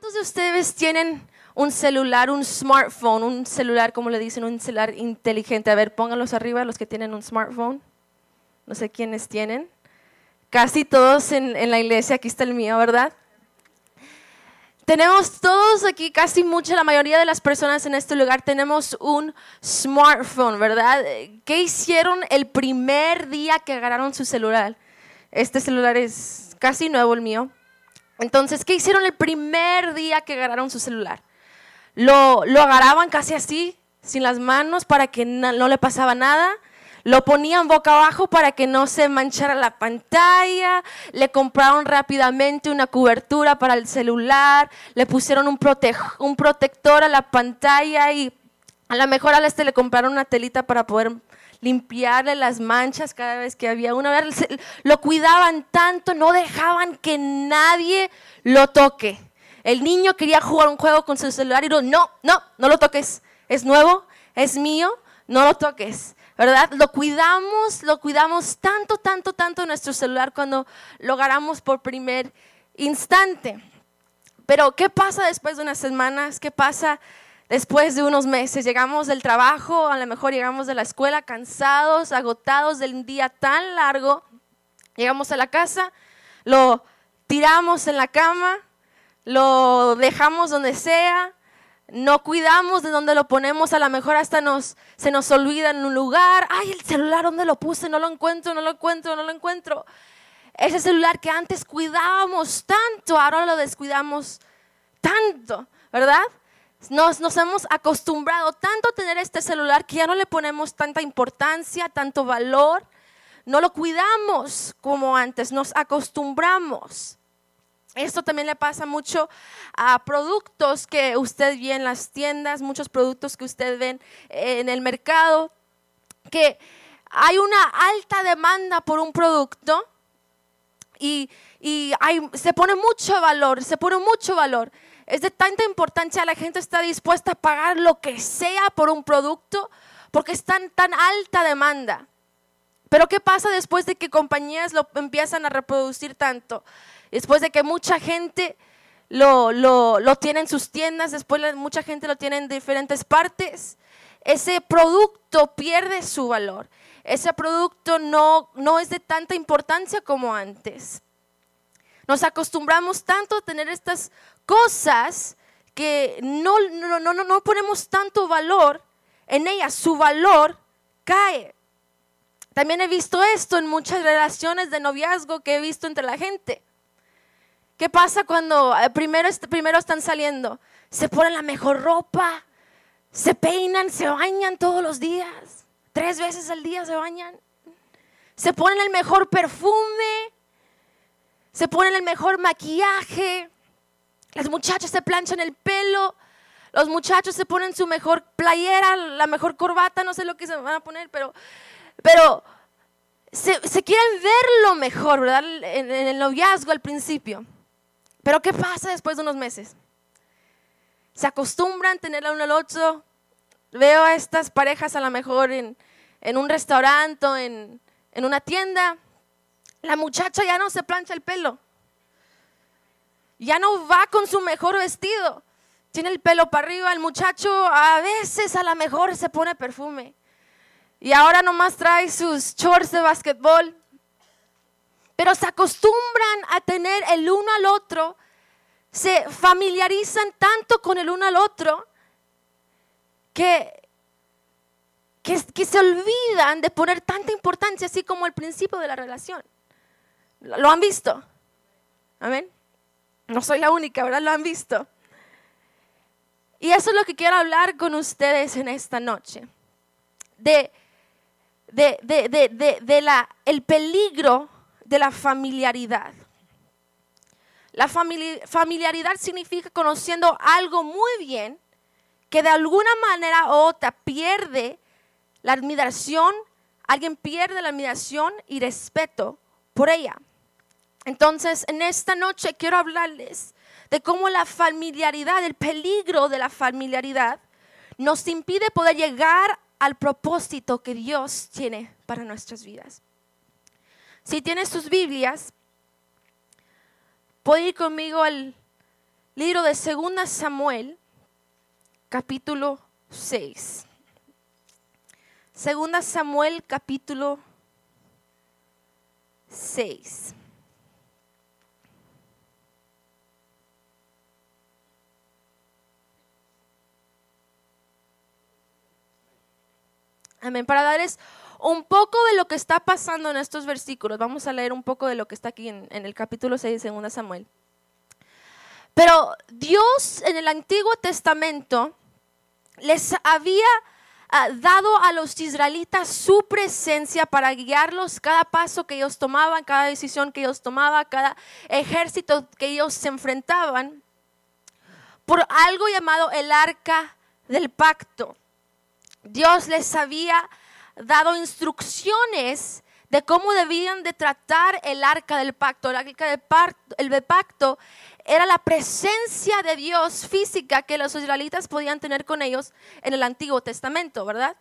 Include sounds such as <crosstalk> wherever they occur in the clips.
¿Cuántos de ustedes tienen un celular, un smartphone, un celular, como le dicen, un celular inteligente? A ver, pónganlos arriba los que tienen un smartphone. No sé quiénes tienen. Casi todos en, en la iglesia, aquí está el mío, ¿verdad? Tenemos todos aquí, casi mucha, la mayoría de las personas en este lugar tenemos un smartphone, ¿verdad? ¿Qué hicieron el primer día que agarraron su celular? Este celular es casi nuevo el mío. Entonces, ¿qué hicieron el primer día que agarraron su celular? Lo, lo agarraban casi así, sin las manos, para que no, le pasaba nada. Lo ponían boca abajo para que no se manchara la pantalla. Le compraron rápidamente una cobertura para el celular. Le pusieron un, un protector a la pantalla y a lo mejor a este le compraron una telita para poder limpiarle las manchas cada vez que había una. Lo cuidaban tanto, no dejaban que nadie lo toque. El niño quería jugar un juego con su celular y no, no, no, no lo toques. Es nuevo, es mío, no lo toques. ¿Verdad? Lo cuidamos, lo cuidamos tanto, tanto, tanto nuestro celular cuando lo agarramos por primer instante. Pero, ¿qué pasa después de unas semanas? ¿Qué pasa Después de unos meses llegamos del trabajo, a lo mejor llegamos de la escuela cansados, agotados del día tan largo. Llegamos a la casa, lo tiramos en la cama, lo dejamos donde sea, no cuidamos de dónde lo ponemos, a lo mejor hasta nos, se nos olvida en un lugar, ay, el celular, ¿dónde lo puse? No lo encuentro, no lo encuentro, no lo encuentro. Ese celular que antes cuidábamos tanto, ahora lo descuidamos tanto, ¿verdad? Nos, nos, hemos acostumbrado tanto a tener este celular que ya no le ponemos tanta importancia, tanto valor. No lo cuidamos como antes, nos acostumbramos. Esto también le pasa mucho a productos que usted ve en las tiendas, muchos productos que usted ve en el mercado, que hay una alta demanda por un producto y, y se pone mucho valor, se pone mucho valor es de tanta importancia, la gente está dispuesta a pagar lo que sea por un producto porque está en tan alta demanda. Pero ¿qué pasa después de que compañías lo empiezan a reproducir tanto? Después de que mucha gente lo, lo, tiene en sus tiendas, después mucha gente lo tiene en diferentes partes, ese producto pierde su valor. Ese producto no, no es de tanta importancia como antes. Nos acostumbramos tanto a tener estas cosas que no, no, no, no ponemos tanto valor en ellas, su valor cae. También he visto esto en muchas relaciones de noviazgo que he visto entre la gente. ¿Qué pasa cuando eh, primero, primero están saliendo? Se ponen la mejor ropa, se peinan, se bañan todos los días, tres veces al día se bañan, se ponen el mejor perfume, se ponen el mejor maquillaje, las muchachas se planchan el pelo, los muchachos se ponen su mejor playera, la mejor corbata, no sé lo que se van a poner, pero, pero se, quieren ver lo mejor, ¿verdad? En, el noviazgo al principio. Pero ¿qué pasa después de unos meses? Se acostumbran a tener uno al otro. Veo a estas parejas a lo mejor en, un restaurante o en, en una tienda. La muchacha ya no se plancha el pelo ya no va con su mejor vestido. Tiene el pelo para arriba, el muchacho a veces a lo mejor se pone perfume. Y ahora nomás trae sus shorts de basquetbol. Pero se acostumbran a tener el uno al otro, se familiarizan tanto con el uno al otro que, que, que se olvidan de poner tanta importancia así como el principio de la relación. ¿Lo han visto? Amén. No soy la única, ¿verdad? Lo han visto. Y eso es lo que quiero hablar con ustedes en esta noche. De, de, de, de la, el peligro de la familiaridad. La familiaridad significa conociendo algo muy bien que de alguna manera u otra pierde la admiración, alguien pierde la admiración y respeto por ella. Entonces, en esta noche quiero hablarles de cómo la familiaridad, el peligro de la familiaridad, nos impide poder llegar al propósito que Dios tiene para nuestras vidas. Si tienes tus Biblias, puede ir conmigo al libro de 2 Samuel, capítulo 6. 2 Samuel, capítulo 6. Amén. Para darles un poco de lo que está pasando en estos versículos, vamos a leer un poco de lo que está aquí en, el capítulo 6 de 2 Samuel. Pero Dios en el Antiguo Testamento les había ah, dado a los israelitas su presencia para guiarlos cada paso que ellos tomaban, cada decisión que ellos tomaban, cada ejército que ellos se enfrentaban, por algo llamado el arca del pacto. Dios les había dado instrucciones de cómo debían de tratar el arca del pacto. El arca del pacto, el pacto era la presencia de Dios física que los israelitas podían tener con ellos en el Antiguo Testamento, ¿verdad?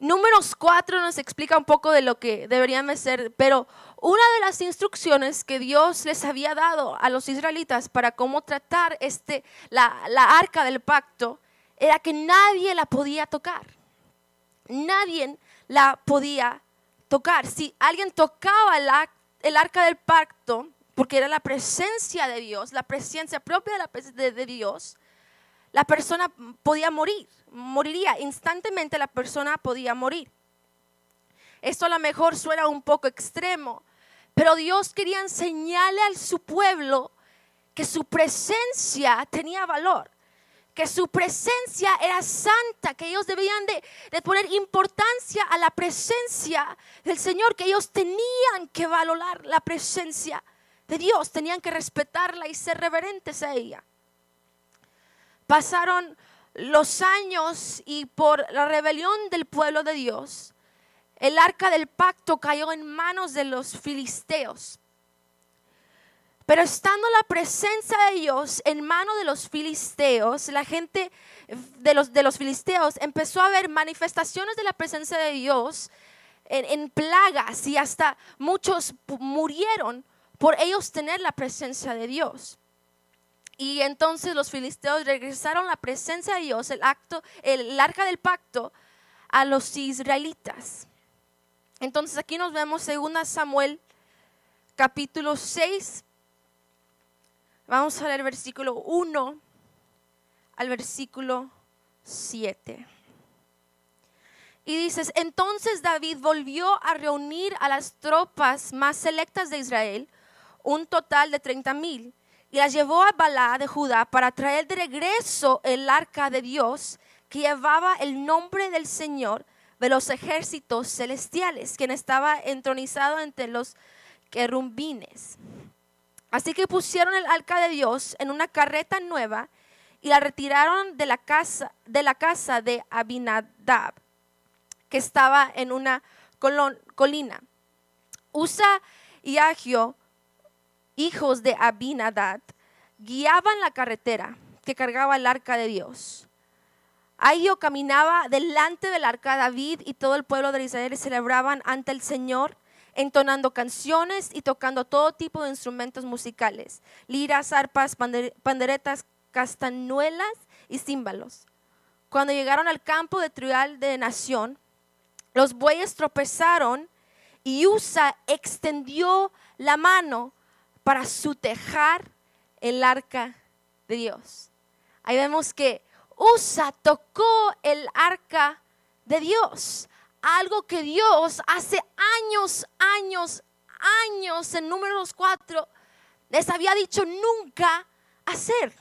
Números 4 nos explica un poco de lo que deberían ser, pero una de las instrucciones que Dios les había dado a los israelitas para cómo tratar este, la, la arca del pacto era que nadie la podía tocar. Nadie la podía tocar. Si alguien tocaba el arca del pacto, porque era la presencia de Dios, la presencia propia de, la, de, Dios, la persona podía morir, moriría, instantemente la persona podía morir. Esto a lo mejor suena un poco extremo, pero Dios quería enseñarle a su pueblo que su presencia tenía valor que su presencia era santa, que ellos debían de, poner importancia a la presencia del Señor, que ellos tenían que valorar la presencia de Dios, tenían que respetarla y ser reverentes a ella. Pasaron los años y por la rebelión del pueblo de Dios, el arca del pacto cayó en manos de los filisteos. Pero estando la presencia de Dios en mano de los filisteos, la gente de los, de los filisteos empezó a ver manifestaciones de la presencia de Dios en, plagas y hasta muchos murieron por ellos tener la presencia de Dios. Y entonces los filisteos regresaron la presencia de Dios, el acto, el arca del pacto, a los israelitas. Entonces aquí nos vemos 2 Samuel capítulo 6, Vamos a leer versículo 1 al versículo 7. Y dices, entonces David volvió a reunir a las tropas más selectas de Israel, un total de 30 mil, y las llevó a Balá de Judá para traer de regreso el arca de Dios que llevaba el nombre del Señor de los ejércitos celestiales, quien estaba entronizado entre los querubines. Así que pusieron el arca de Dios en una carreta nueva y la retiraron de la casa de, la casa de Abinadab, que estaba en una colina. Usa y Agio, hijos de Abinadab, guiaban la carretera que cargaba el arca de Dios. Agio caminaba delante del arca David y todo el pueblo de Israel celebraban ante el Señor entonando canciones y tocando todo tipo de instrumentos musicales, liras, arpas, panderetas, castañuelas y címbalos. Cuando llegaron al campo de trial de nación, los bueyes tropezaron y Usa extendió la mano para sutejar el arca de Dios. Ahí vemos que Usa tocó el arca de Dios algo que Dios hace años, años, años en números 4 les había dicho nunca hacer.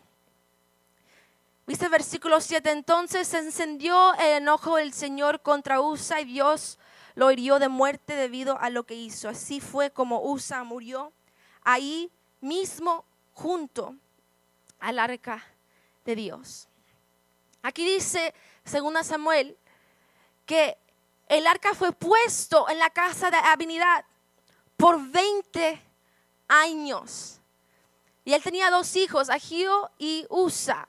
¿Viste versículo 7? Entonces se encendió el enojo del Señor contra Usa y Dios lo hirió de muerte debido a lo que hizo. Así fue como Usa murió ahí mismo junto al arca de Dios. Aquí dice, según Samuel, que el arca fue puesto en la casa de Abinidad por 20 años. Y él tenía dos hijos, Agio y Usa.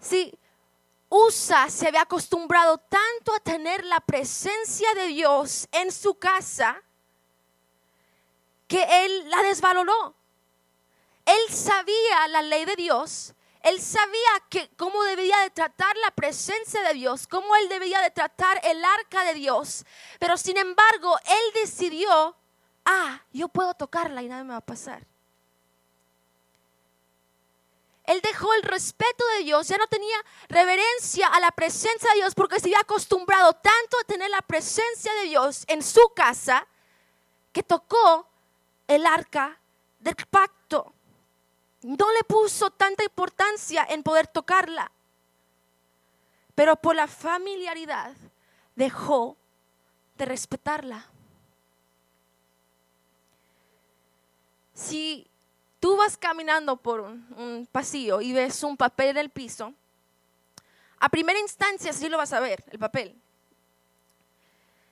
Sí, Usa se había acostumbrado tanto a tener la presencia de Dios en su casa que él la desvaloró. Él sabía la ley de Dios. Él sabía que cómo debía de tratar la presencia de Dios, cómo él debía de tratar el arca de Dios. Pero sin embargo, él decidió, ah, yo puedo tocarla y nada me va a pasar. Él dejó el respeto de Dios, ya no tenía reverencia a la presencia de Dios porque se había acostumbrado tanto a tener la presencia de Dios en su casa que tocó el arca del pacto. No le puso tanta importancia en poder tocarla, pero por la familiaridad dejó de respetarla. Si tú vas caminando por un, pasillo y ves un papel en el piso, a primera instancia sí lo vas a ver, el papel.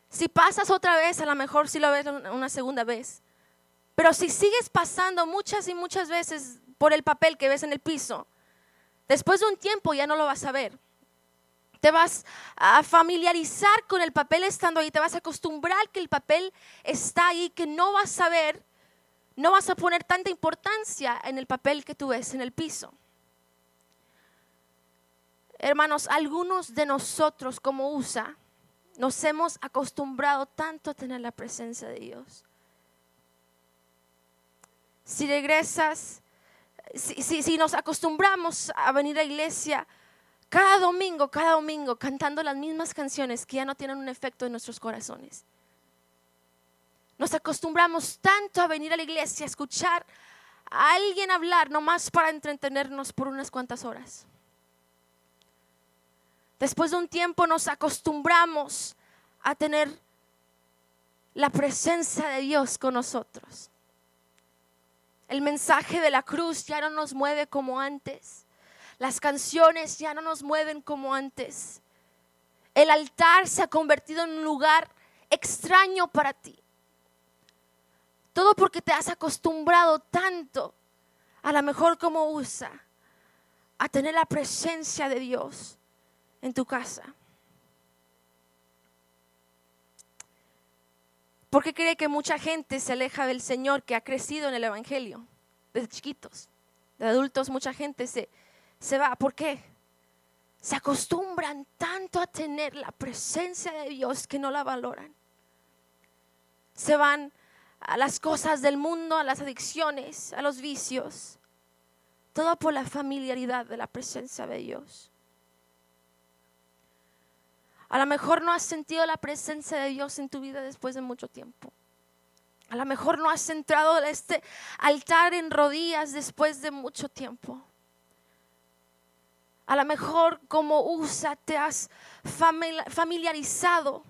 Si pasas otra vez, a lo mejor sí lo ves una segunda vez. Pero si sigues pasando muchas y muchas veces por el papel que ves en el piso, después de un tiempo ya no lo vas a ver. Te vas a familiarizar con el papel estando ahí, te vas a acostumbrar que el papel está ahí, que no vas a ver no vas a poner tanta importancia en el papel que tú ves en el piso. Hermanos, algunos de nosotros como USA nos hemos acostumbrado tanto a tener la presencia de Dios. Si regresas, si, nos acostumbramos a venir a iglesia cada domingo, cada domingo, cantando las mismas canciones que ya no tienen un efecto en nuestros corazones. Nos acostumbramos tanto a venir a la iglesia, a escuchar a alguien hablar, nomás para entretenernos por unas cuantas horas. Después de un tiempo nos acostumbramos a tener la presencia de Dios con nosotros. El mensaje de la cruz ya no nos mueve como antes. Las canciones ya no nos mueven como antes. El altar se ha convertido en un lugar extraño para ti. Todo porque te has acostumbrado tanto, a lo mejor como usa, a tener la presencia de Dios en tu casa. ¿Por qué cree que mucha gente se aleja del Señor que ha crecido en el Evangelio? Desde chiquitos, de adultos, mucha gente se, se va. ¿Por qué? Se acostumbran tanto a tener la presencia de Dios que no la valoran. Se van a las cosas del mundo, a las adicciones, a los vicios. Todo por la familiaridad de la presencia de Dios. A lo mejor no has sentido la presencia de Dios en tu vida después de mucho tiempo. A lo mejor no has entrado en este altar en rodillas después de mucho tiempo. A lo mejor como usa te has familiarizado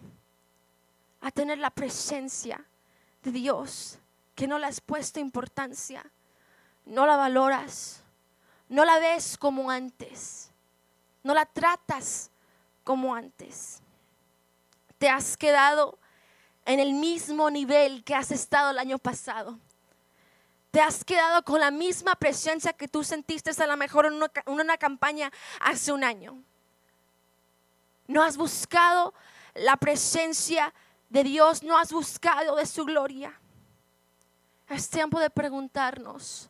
a tener la presencia de Dios que no le has puesto importancia, no la valoras, no la ves como antes, no la tratas como antes. Te has quedado en el mismo nivel que has estado el año pasado. Te has quedado con la misma presencia que tú sentiste a lo mejor en una, en una campaña hace un año. No has buscado la presencia de Dios, no has buscado de su gloria. Es tiempo de preguntarnos,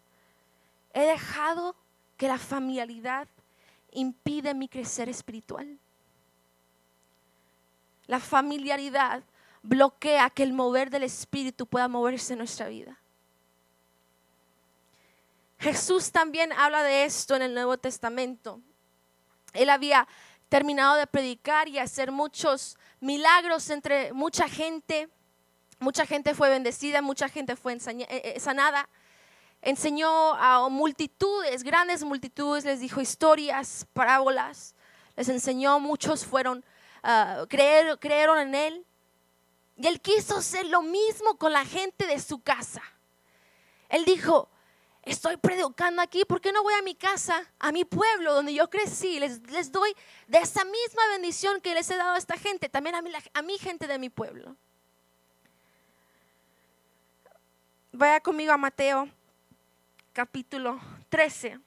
¿he dejado que la familiaridad impide mi crecer espiritual? La familiaridad bloquea que el mover del Espíritu pueda moverse en nuestra vida. Jesús también habla de esto en el Nuevo Testamento. Él había terminado de predicar y hacer muchos milagros entre mucha gente. Mucha gente fue bendecida, mucha gente fue eh, eh, sanada. Enseñó a multitudes, grandes multitudes, les dijo historias, parábolas. Les enseñó, muchos fueron, uh, creyeron en él. Y él quiso hacer lo mismo con la gente de su casa. Él dijo, estoy predicando aquí, ¿por qué no voy a mi casa, a mi pueblo donde yo crecí? Les, les doy de esa misma bendición que les he dado a esta gente, también a mi, a mi gente de mi pueblo. Vaya conmigo a Mateo capítulo 13.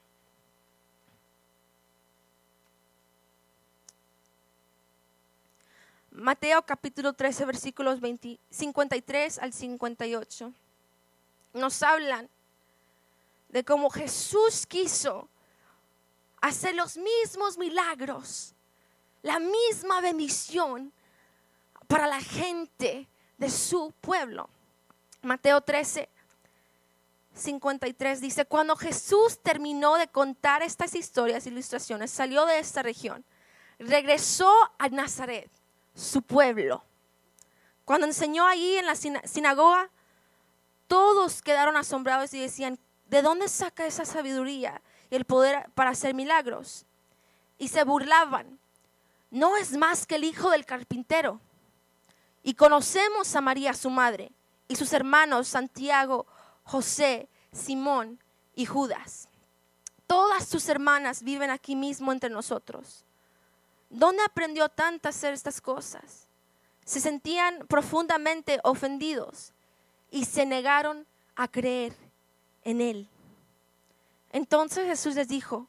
Mateo capítulo 13 versículos 53 al 58. nos hablan de cómo Jesús quiso hacer los mismos milagros, la misma bendición para la gente de su pueblo. Mateo 13, 53 dice, cuando Jesús terminó de contar estas historias, ilustraciones, salió de esta región, regresó a Nazaret, su pueblo. Cuando enseñó allí en la sinagoga, todos quedaron asombrados y decían, ¿de dónde saca esa sabiduría y el poder para hacer milagros? Y se burlaban, no es más que el hijo del carpintero. Y conocemos a María, su madre, y sus hermanos Santiago, José, Simón y Judas. Todas sus hermanas viven aquí mismo entre nosotros. ¿Dónde aprendió tanto a hacer estas cosas? Se sentían profundamente ofendidos y se negaron a creer en él. Entonces Jesús les dijo,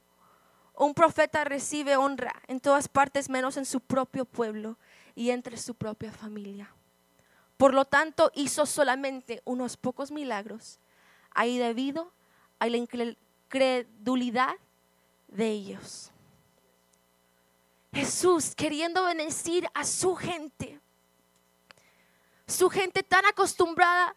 un profeta recibe honra en todas partes menos en su propio pueblo y entre su propia familia. Por lo tanto, hizo solamente unos pocos milagros ahí debido a la incredulidad de ellos. Jesús queriendo bendecir a su gente, su gente tan acostumbrada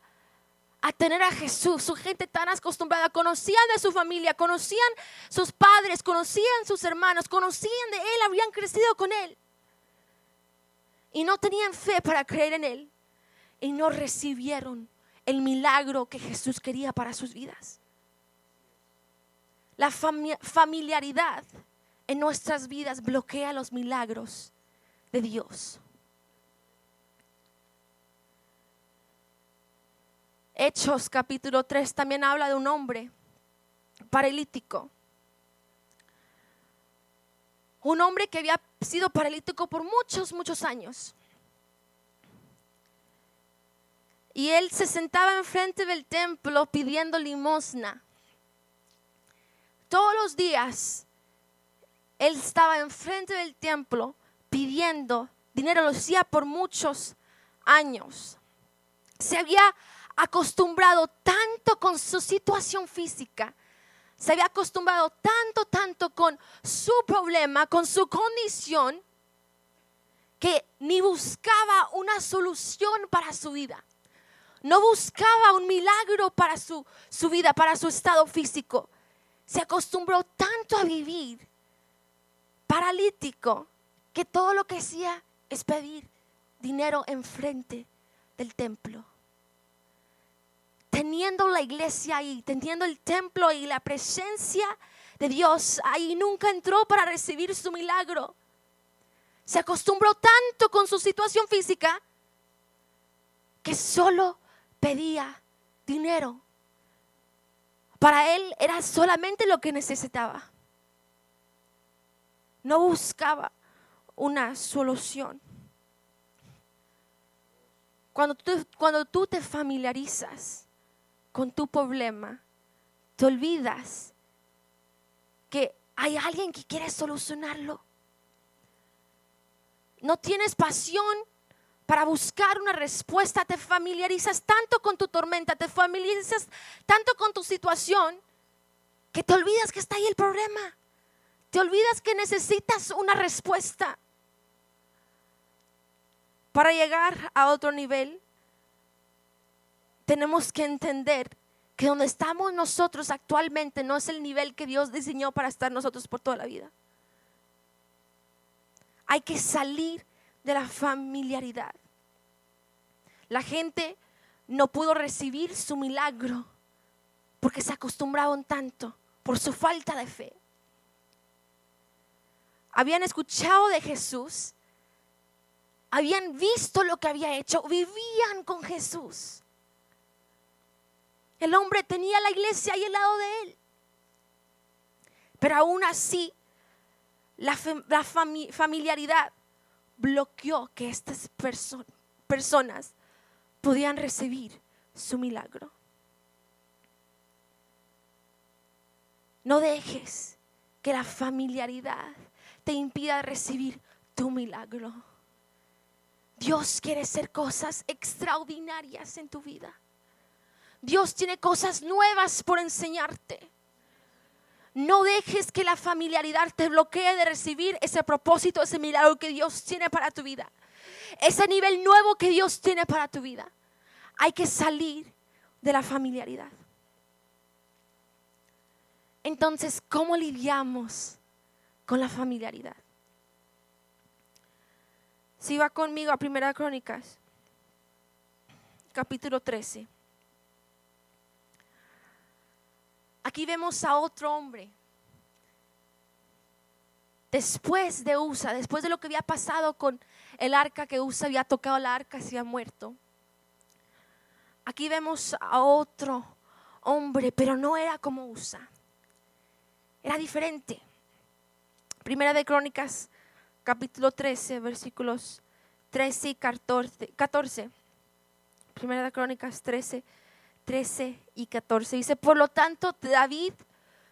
a tener a Jesús, su gente tan acostumbrada, conocían de su familia, conocían sus padres, conocían sus hermanos, conocían de Él, habían crecido con Él. Y no tenían fe para creer en Él. Y no recibieron el milagro que Jesús quería para sus vidas. La familiaridad en nuestras vidas bloquea los milagros de Dios. Hechos capítulo 3 también habla de un hombre paralítico. Un hombre que había sido paralítico por muchos, muchos años. Y él se sentaba enfrente del templo pidiendo limosna. Todos los días él estaba enfrente del templo pidiendo dinero, lo hacía por muchos años. Se había acostumbrado tanto con su situación física, se había acostumbrado tanto, tanto con su problema, con su condición, que ni buscaba una solución para su vida. No buscaba un milagro para su, su vida, para su estado físico. Se acostumbró tanto a vivir paralítico que todo lo que hacía es pedir dinero enfrente del templo. Teniendo la iglesia ahí, teniendo el templo y la presencia de Dios ahí, nunca entró para recibir su milagro. Se acostumbró tanto con su situación física que solo pedía dinero. Para él era solamente lo que necesitaba. No buscaba una solución. Cuando tú, cuando tú te familiarizas con tu problema, te olvidas que hay alguien que quiere solucionarlo. No tienes pasión para buscar una respuesta, te familiarizas tanto con tu tormenta, te familiarizas tanto con tu situación, que te olvidas que está ahí el problema. Te olvidas que necesitas una respuesta. Para llegar a otro nivel, tenemos que entender que donde estamos nosotros actualmente no es el nivel que Dios diseñó para estar nosotros por toda la vida. Hay que salir de la familiaridad. La gente no pudo recibir su milagro porque se acostumbraron tanto por su falta de fe. Habían escuchado de Jesús, habían visto lo que había hecho, vivían con Jesús. El hombre tenía la iglesia ahí al lado de él. Pero aún así, la, familiaridad bloqueó que estas personas podían recibir su milagro. No dejes que la familiaridad te impida recibir tu milagro. Dios quiere hacer cosas extraordinarias en tu vida. Dios tiene cosas nuevas por enseñarte. No dejes que la familiaridad te bloquee de recibir ese propósito, ese milagro que Dios tiene para tu vida. Ese nivel nuevo que Dios tiene para tu vida. Hay que salir de la familiaridad. Entonces, ¿cómo lidiamos con la familiaridad? Si va conmigo a Primera Crónicas, capítulo 13. Aquí vemos a otro hombre. Después de Usa, después de lo que había pasado con el arca, que Usa había tocado la arca se había muerto. Aquí vemos a otro hombre, pero no era como Usa. Era diferente. Primera de Crónicas, capítulo 13, versículos 13 y 14. Primera de Crónicas 13, 13 y 14. Dice, por lo tanto, David,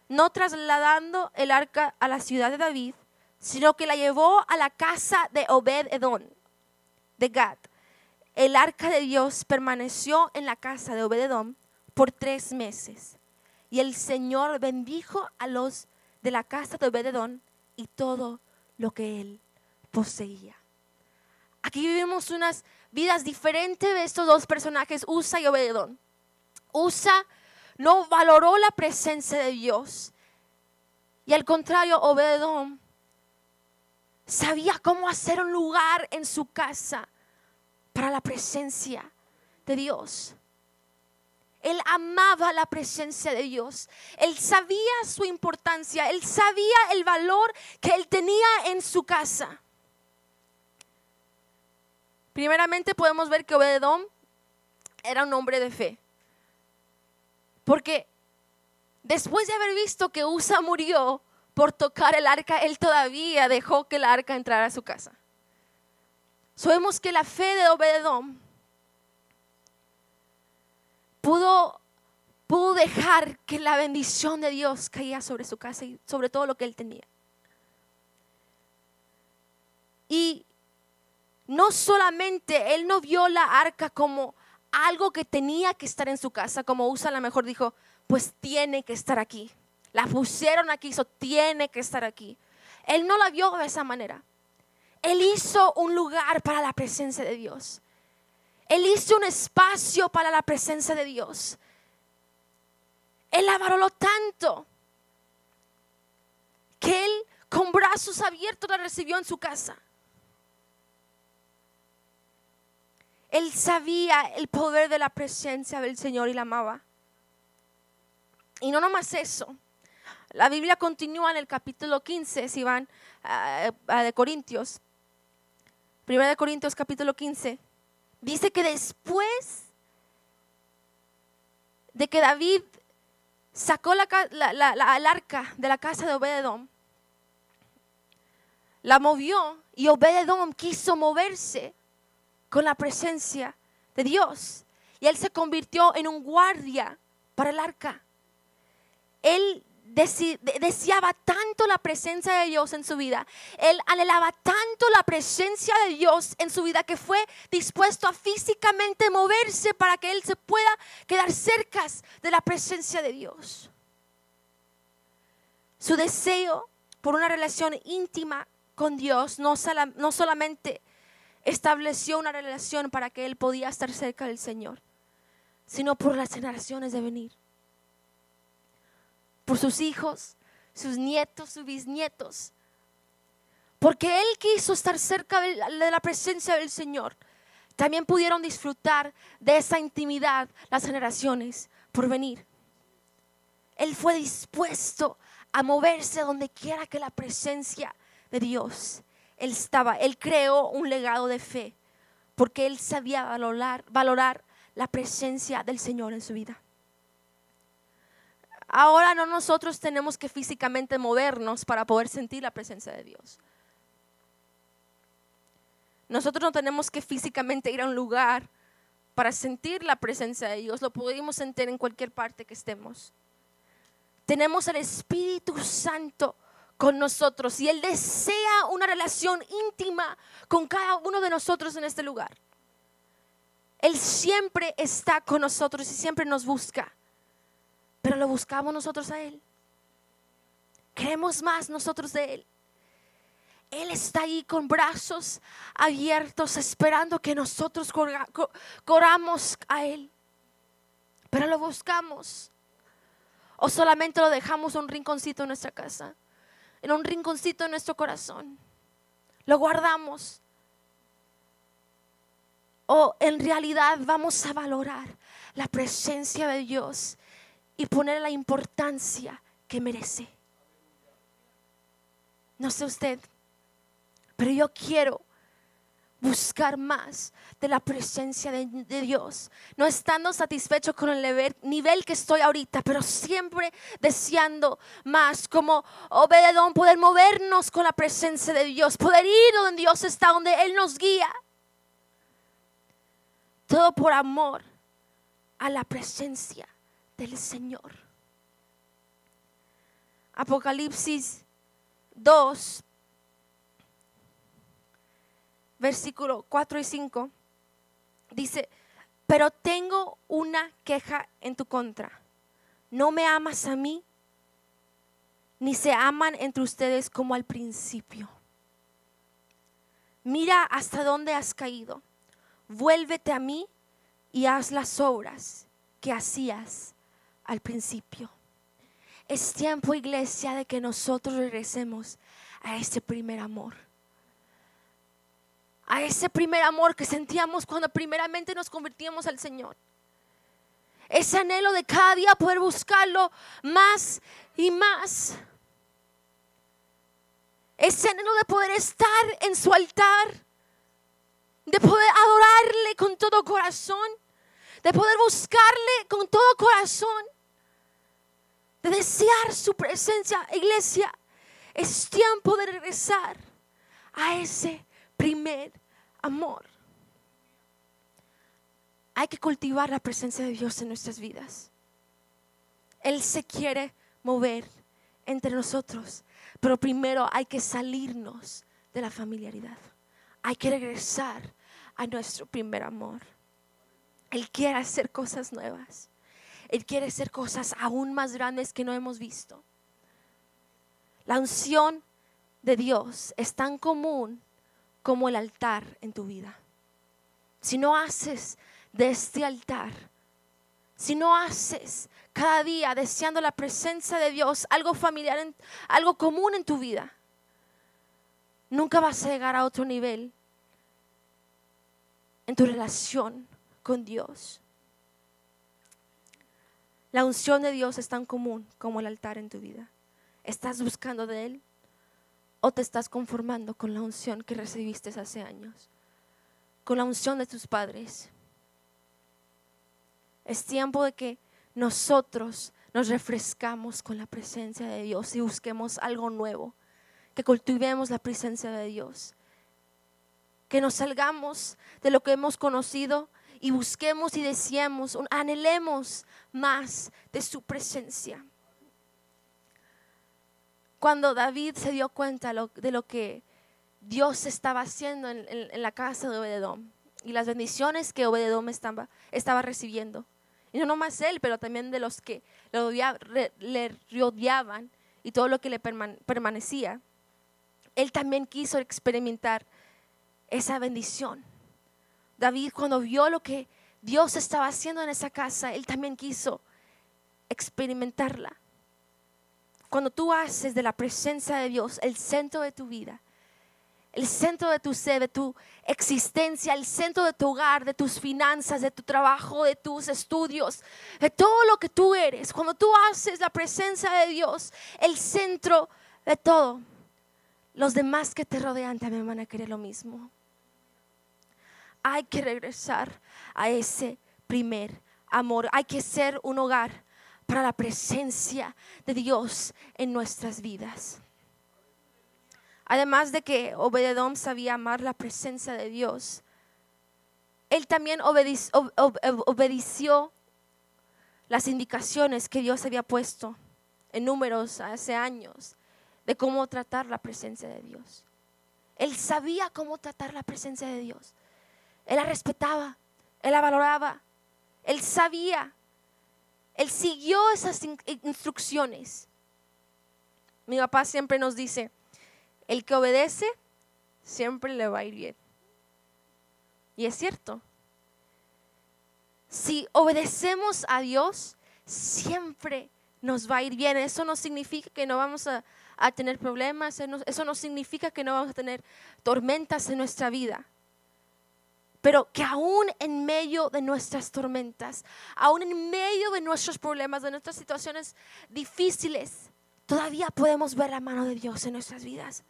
no trasladando el arca a la ciudad de David, sino que la llevó a la casa de Obed Edom, de Gad. El arca de Dios permaneció en la casa de Obed Edom por tres meses. Y el Señor bendijo a los de la casa de Obed Edom y todo lo que él poseía. Aquí vivimos unas vidas diferentes de estos dos personajes, Usa y Obed Edom. Usa no valoró la presencia de Dios. Y al contrario, Obededón sabía cómo hacer un lugar en su casa para la presencia de Dios. Él amaba la presencia de Dios. Él sabía su importancia. Él sabía el valor que él tenía en su casa. Primeramente podemos ver que Obededón era un hombre de fe. Porque después de haber visto que Usa murió por tocar el arca, él todavía dejó que el arca entrara a su casa. Sabemos que la fe de Obededón pudo, pudo dejar que la bendición de Dios caía sobre su casa y sobre todo lo que él tenía. Y no solamente él no vio la arca como algo que tenía que estar en su casa, como Usa a mejor dijo, pues tiene que estar aquí. La pusieron aquí, eso tiene que estar aquí. Él no la vio de esa manera. Él hizo un lugar para la presencia de Dios. Él hizo un espacio para la presencia de Dios. Él la valoró tanto que él con brazos abiertos la recibió en su casa. Él sabía el poder de la presencia del Señor y la amaba. Y no nomás eso. La Biblia continúa en el capítulo 15, si van a, de Corintios. Primera de Corintios capítulo 15. Dice que después de que David sacó la, arca de la casa de Obededom, la movió y Obededom quiso moverse con la presencia de Dios. Y él se convirtió en un guardia para el arca. Él deseaba tanto la presencia de Dios en su vida. Él anhelaba tanto la presencia de Dios en su vida que fue dispuesto a físicamente moverse para que él se pueda quedar cerca de la presencia de Dios. Su deseo por una relación íntima con Dios no, no solamente estableció una relación para que él podía estar cerca del Señor, sino por las generaciones de venir, por sus hijos, sus nietos, sus bisnietos, porque él quiso estar cerca de la presencia del Señor. También pudieron disfrutar de esa intimidad las generaciones por venir. Él fue dispuesto a moverse donde quiera que la presencia de Dios él estaba, él creó un legado de fe, porque él sabía valorar, valorar la presencia del Señor en su vida. Ahora no nosotros tenemos que físicamente movernos para poder sentir la presencia de Dios. Nosotros no tenemos que físicamente ir a un lugar para sentir la presencia de Dios. Lo podemos sentir en cualquier parte que estemos. Tenemos el Espíritu Santo con nosotros y Él desea una relación íntima con cada uno de nosotros en este lugar. Él siempre está con nosotros y siempre nos busca. Pero lo buscamos nosotros a Él. Queremos más nosotros de Él. Él está ahí con brazos abiertos esperando que nosotros corramos a Él. Pero lo buscamos. O solamente lo dejamos en un rinconcito en nuestra casa, en un rinconcito en nuestro corazón. Lo guardamos. O en realidad vamos a valorar la presencia de Dios y poner la importancia que merece. No sé usted, pero yo quiero buscar más de la presencia de, Dios, no estando satisfecho con el nivel, que estoy ahorita, pero siempre deseando más, como obededón, poder movernos con la presencia de Dios, poder ir donde Dios está, donde Él nos guía. Todo por amor a la presencia del Señor. Apocalipsis 2, versículo 4 y 5, dice, pero tengo una queja en tu contra. No me amas a mí, ni se aman entre ustedes como al principio. Mira hasta dónde has caído vuélvete a mí y haz las obras que hacías al principio. Es tiempo, iglesia, de que nosotros regresemos a ese primer amor. A ese primer amor que sentíamos cuando primeramente nos convertíamos al Señor. Ese anhelo de cada día poder buscarlo más y más. Ese anhelo de poder estar en su altar de poder adorarle con todo corazón, de poder buscarle con todo corazón, de desear su presencia. Iglesia, es tiempo de regresar a ese primer amor. Hay que cultivar la presencia de Dios en nuestras vidas. Él se quiere mover entre nosotros, pero primero hay que salirnos de la familiaridad. Hay que regresar a nuestro primer amor. Él quiere hacer cosas nuevas. Él quiere hacer cosas aún más grandes que no hemos visto. La unción de Dios es tan común como el altar en tu vida. Si no haces de este altar, si no haces cada día deseando la presencia de Dios, algo familiar, algo común en tu vida, nunca vas a llegar a otro nivel en tu relación con Dios. La unción de Dios es tan común como el altar en tu vida. ¿Estás buscando de Él o te estás conformando con la unción que recibiste hace años? Con la unción de tus padres. Es tiempo de que nosotros nos refrescamos con la presencia de Dios y busquemos algo nuevo, que cultivemos la presencia de Dios que nos salgamos de lo que hemos conocido y busquemos y deseemos, anhelemos más de su presencia. Cuando David se dio cuenta de lo que Dios estaba haciendo en, la casa de Obededón y las bendiciones que Obededón estaba, estaba recibiendo, y no nomás él, pero también de los que le rodeaban y todo lo que le permanecía, él también quiso experimentar esa bendición. David cuando vio lo que Dios estaba haciendo en esa casa, él también quiso experimentarla. Cuando tú haces de la presencia de Dios el centro de tu vida, el centro de tu ser, de tu existencia, el centro de tu hogar, de tus finanzas, de tu trabajo, de tus estudios, de todo lo que tú eres. Cuando tú haces la presencia de Dios el centro de todo, los demás que te rodean también van a querer lo mismo hay que regresar a ese primer amor. Hay que ser un hogar para la presencia de Dios en nuestras vidas. Además de que Obededón sabía amar la presencia de Dios, él también obedeció las indicaciones que Dios había puesto en números hace años de cómo tratar la presencia de Dios. Él sabía cómo tratar la presencia de Dios. Él la respetaba, Él la valoraba. Él sabía. Él siguió esas instrucciones. Mi papá siempre nos dice, el que obedece siempre le va a ir bien. Y es cierto. Si obedecemos a Dios, siempre nos va a ir bien. Eso no significa que no vamos a, tener problemas, eso no significa que no vamos a tener tormentas en nuestra vida. Pero que aún en medio de nuestras tormentas, aún en medio de nuestros problemas, de nuestras situaciones difíciles, todavía podemos ver la mano de Dios en nuestras vidas.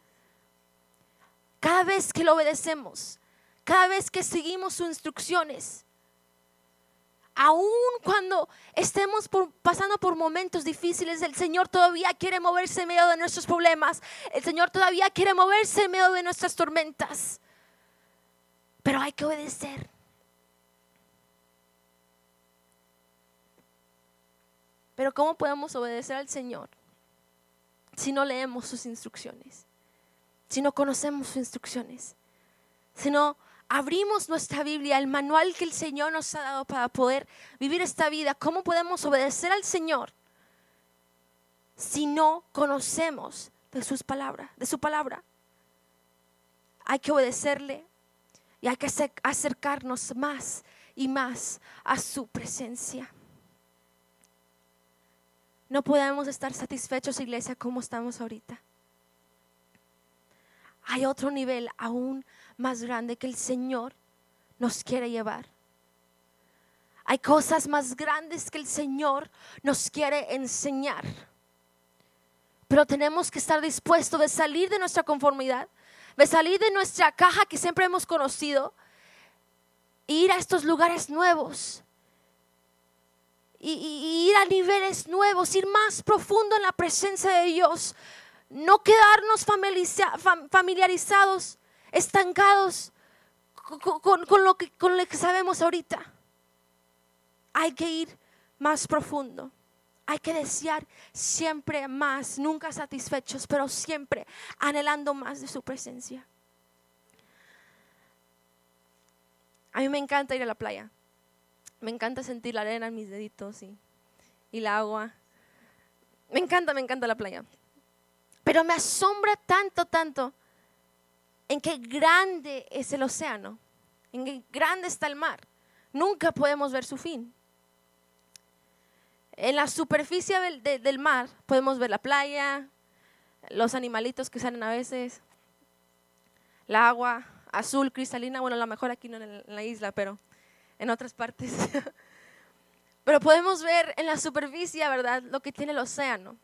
Cada vez que lo obedecemos, cada vez que seguimos sus instrucciones, aun cuando estemos pasando por momentos difíciles, el Señor todavía quiere moverse en medio de nuestros problemas. El Señor todavía quiere moverse en medio de nuestras tormentas. Pero hay que obedecer. Pero ¿cómo podemos obedecer al Señor si no leemos sus instrucciones? Si no conocemos sus instrucciones. Si no abrimos nuestra Biblia, el manual que el Señor nos ha dado para poder vivir esta vida. ¿Cómo podemos obedecer al Señor si no conocemos de sus palabras, de su palabra? Hay que obedecerle y hay que acercarnos más y más a su presencia. No podemos estar satisfechos, iglesia, como estamos ahorita. Hay otro nivel aún más grande que el Señor nos quiere llevar. Hay cosas más grandes que el Señor nos quiere enseñar. Pero tenemos que estar dispuestos de salir de nuestra conformidad de salir de nuestra caja que siempre hemos conocido, e ir a estos lugares nuevos, y, ir a niveles nuevos, ir más profundo en la presencia de Dios, no quedarnos familiarizados, estancados con, lo que, con lo que sabemos ahorita. Hay que ir más profundo. Hay que desear siempre más, nunca satisfechos, pero siempre anhelando más de su presencia. A mí me encanta ir a la playa. Me encanta sentir la arena en mis deditos y, y el agua. Me encanta, me encanta la playa. Pero me asombra tanto, tanto en qué grande es el océano, en qué grande está el mar. Nunca podemos ver su fin. En la superficie del, mar podemos ver la playa, los animalitos que salen a veces, la agua azul cristalina, bueno, a lo mejor aquí no en la isla, pero en otras partes. <laughs> pero podemos ver en la superficie, ¿verdad?, lo que tiene el océano.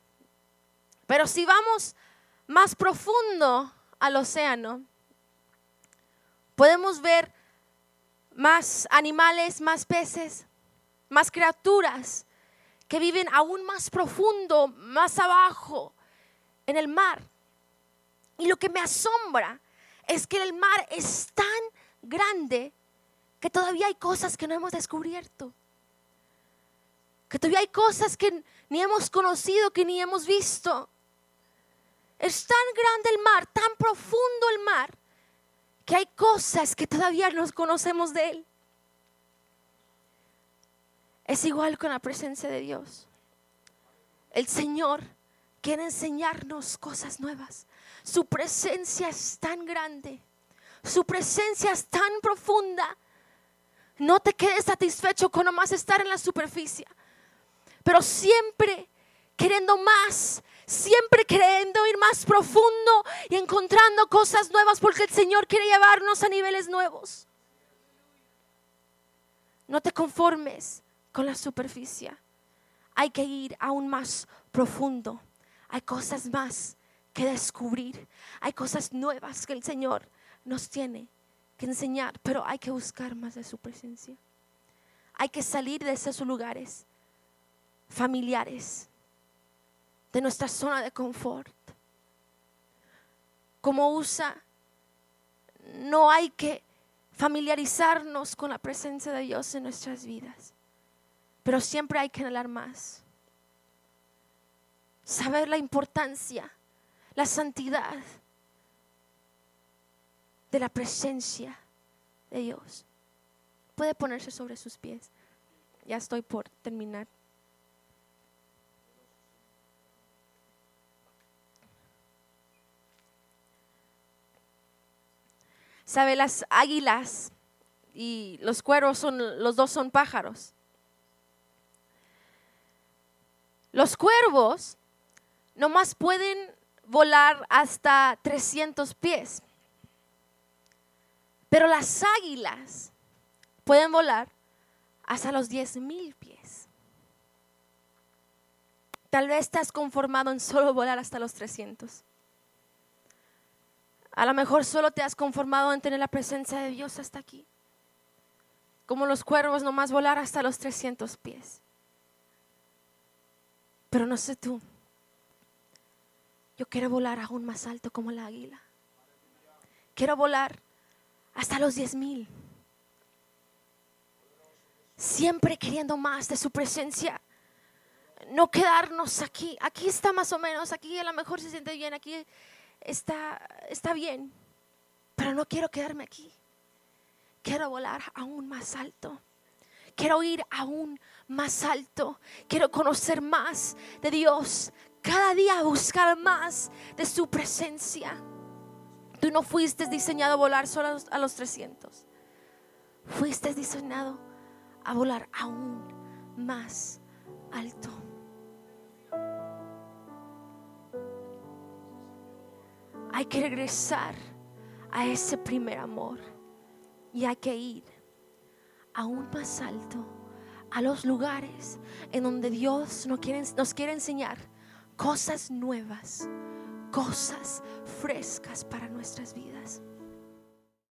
Pero si vamos más profundo al océano, podemos ver más animales, más peces, más criaturas que viven aún más profundo, más abajo, en el mar. Y lo que me asombra es que el mar es tan grande que todavía hay cosas que no hemos descubierto. Que todavía hay cosas que ni hemos conocido, que ni hemos visto. Es tan grande el mar, tan profundo el mar, que hay cosas que todavía no conocemos de él. Es igual con la presencia de Dios. El Señor quiere enseñarnos cosas nuevas. Su presencia es tan grande. Su presencia es tan profunda. No te quedes satisfecho con nomás estar en la superficie. Pero siempre queriendo más, siempre queriendo ir más profundo y encontrando cosas nuevas porque el Señor quiere llevarnos a niveles nuevos. No te conformes con la superficie. Hay que ir aún más profundo. Hay cosas más que descubrir. Hay cosas nuevas que el Señor nos tiene que enseñar, pero hay que buscar más de su presencia. Hay que salir de esos lugares familiares, de nuestra zona de confort. Como usa, no hay que familiarizarnos con la presencia de Dios en nuestras vidas. Pero siempre hay que anhelar más. Saber la importancia, la santidad de la presencia de Dios. Puede ponerse sobre sus pies. Ya estoy por terminar. Sabe, las águilas y los cuervos son, los dos son pájaros. Los cuervos nomás pueden volar hasta 300 pies. Pero las águilas pueden volar hasta los 10 mil pies. Tal vez estás conformado en solo volar hasta los 300. A lo mejor solo te has conformado en tener la presencia de Dios hasta aquí. Como los cuervos nomás volar hasta los 300 pies. No sé tú. Yo quiero volar aún más alto como la águila. Quiero volar hasta los 10 mil. Siempre queriendo más de su presencia. No quedarnos aquí. Aquí está más o menos. Aquí a lo mejor se siente bien. Aquí está, está bien. Pero no quiero quedarme aquí. Quiero volar aún más alto. Quiero ir aún más alto. Quiero conocer más de Dios. Cada día buscar más de su presencia. Tú no fuiste diseñado a volar solo a los 300. Fuiste diseñado a volar aún más alto. Hay que regresar a ese primer amor y hay que ir aún más alto a los lugares en donde Dios nos quiere, enseñar cosas nuevas, cosas frescas para nuestras vidas.